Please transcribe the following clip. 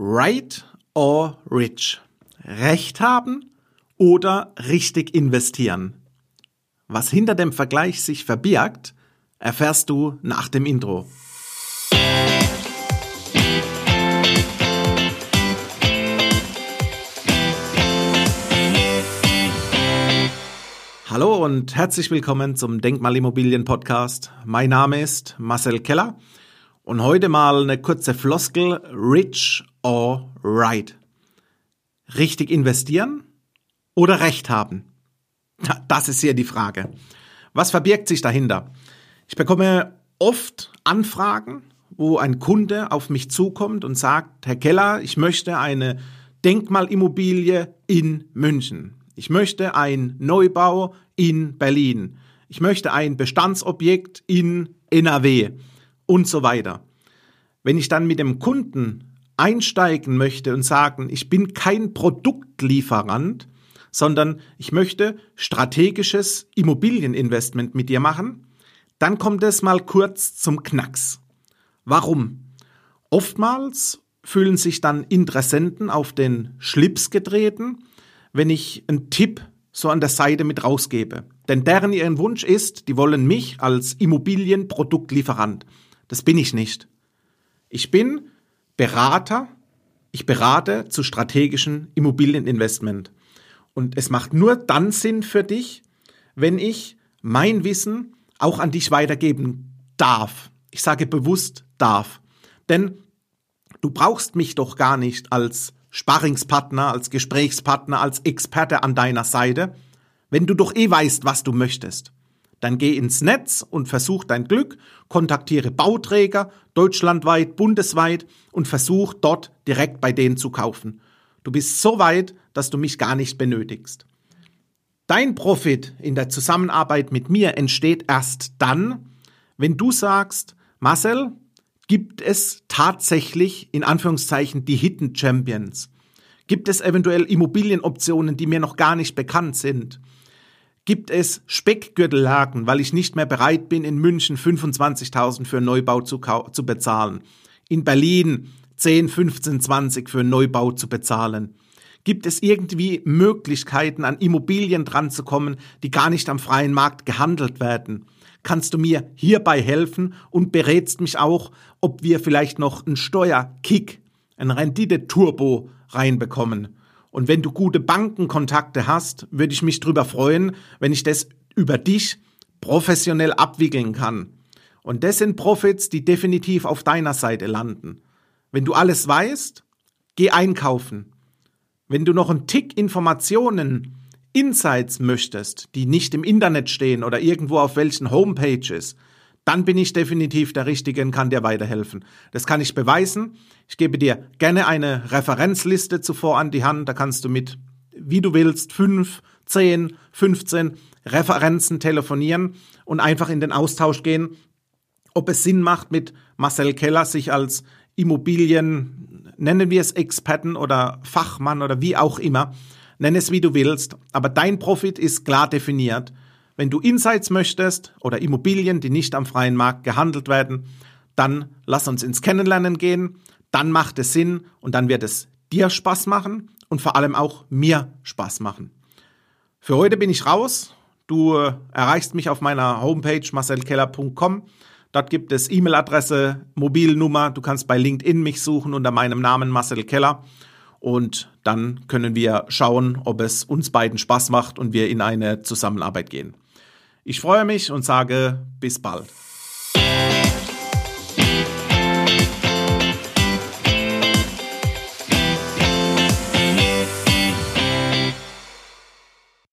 Right or rich? Recht haben oder richtig investieren? Was hinter dem Vergleich sich verbirgt, erfährst du nach dem Intro. Hallo und herzlich willkommen zum Denkmalimmobilien Podcast. Mein Name ist Marcel Keller und heute mal eine kurze Floskel, rich or right. Richtig investieren oder Recht haben? Das ist hier die Frage. Was verbirgt sich dahinter? Ich bekomme oft Anfragen, wo ein Kunde auf mich zukommt und sagt, Herr Keller, ich möchte eine Denkmalimmobilie in München. Ich möchte ein Neubau in Berlin. Ich möchte ein Bestandsobjekt in NRW und so weiter. Wenn ich dann mit dem Kunden einsteigen möchte und sagen, ich bin kein Produktlieferant, sondern ich möchte strategisches Immobilieninvestment mit dir machen, dann kommt es mal kurz zum Knacks. Warum? Oftmals fühlen sich dann Interessenten auf den Schlips getreten, wenn ich einen Tipp so an der Seite mit rausgebe. Denn deren ihren Wunsch ist, die wollen mich als Immobilienproduktlieferant. Das bin ich nicht. Ich bin Berater. Ich berate zu strategischen Immobilieninvestment. Und es macht nur dann Sinn für dich, wenn ich mein Wissen auch an dich weitergeben darf. Ich sage bewusst darf. Denn du brauchst mich doch gar nicht als Sparringspartner, als Gesprächspartner, als Experte an deiner Seite, wenn du doch eh weißt, was du möchtest. Dann geh ins Netz und versuch dein Glück, kontaktiere Bauträger deutschlandweit, bundesweit und versuch dort direkt bei denen zu kaufen. Du bist so weit, dass du mich gar nicht benötigst. Dein Profit in der Zusammenarbeit mit mir entsteht erst dann, wenn du sagst, Marcel, Gibt es tatsächlich in Anführungszeichen die Hidden Champions? Gibt es eventuell Immobilienoptionen, die mir noch gar nicht bekannt sind? Gibt es Speckgürtellagen, weil ich nicht mehr bereit bin, in München 25.000 für einen Neubau zu, zu bezahlen? In Berlin 10, 15, 20 für einen Neubau zu bezahlen? Gibt es irgendwie Möglichkeiten, an Immobilien dranzukommen, die gar nicht am freien Markt gehandelt werden? kannst du mir hierbei helfen und berätst mich auch, ob wir vielleicht noch einen Steuerkick, ein Rendite-Turbo reinbekommen. Und wenn du gute Bankenkontakte hast, würde ich mich darüber freuen, wenn ich das über dich professionell abwickeln kann. Und das sind Profits, die definitiv auf deiner Seite landen. Wenn du alles weißt, geh einkaufen. Wenn du noch einen Tick Informationen Insights möchtest, die nicht im Internet stehen oder irgendwo auf welchen Homepages, dann bin ich definitiv der Richtige und kann dir weiterhelfen. Das kann ich beweisen. Ich gebe dir gerne eine Referenzliste zuvor an die Hand. Da kannst du mit, wie du willst, fünf, zehn, 15 Referenzen telefonieren und einfach in den Austausch gehen, ob es Sinn macht, mit Marcel Keller sich als Immobilien, nennen wir es Experten oder Fachmann oder wie auch immer, nenn es wie du willst, aber dein Profit ist klar definiert. Wenn du Insights möchtest oder Immobilien, die nicht am freien Markt gehandelt werden, dann lass uns ins Kennenlernen gehen, dann macht es Sinn und dann wird es dir Spaß machen und vor allem auch mir Spaß machen. Für heute bin ich raus. Du äh, erreichst mich auf meiner Homepage marcelkeller.com. Dort gibt es E-Mail-Adresse, Mobilnummer. Du kannst bei LinkedIn mich suchen unter meinem Namen Marcel Keller und dann können wir schauen, ob es uns beiden Spaß macht und wir in eine Zusammenarbeit gehen. Ich freue mich und sage bis bald.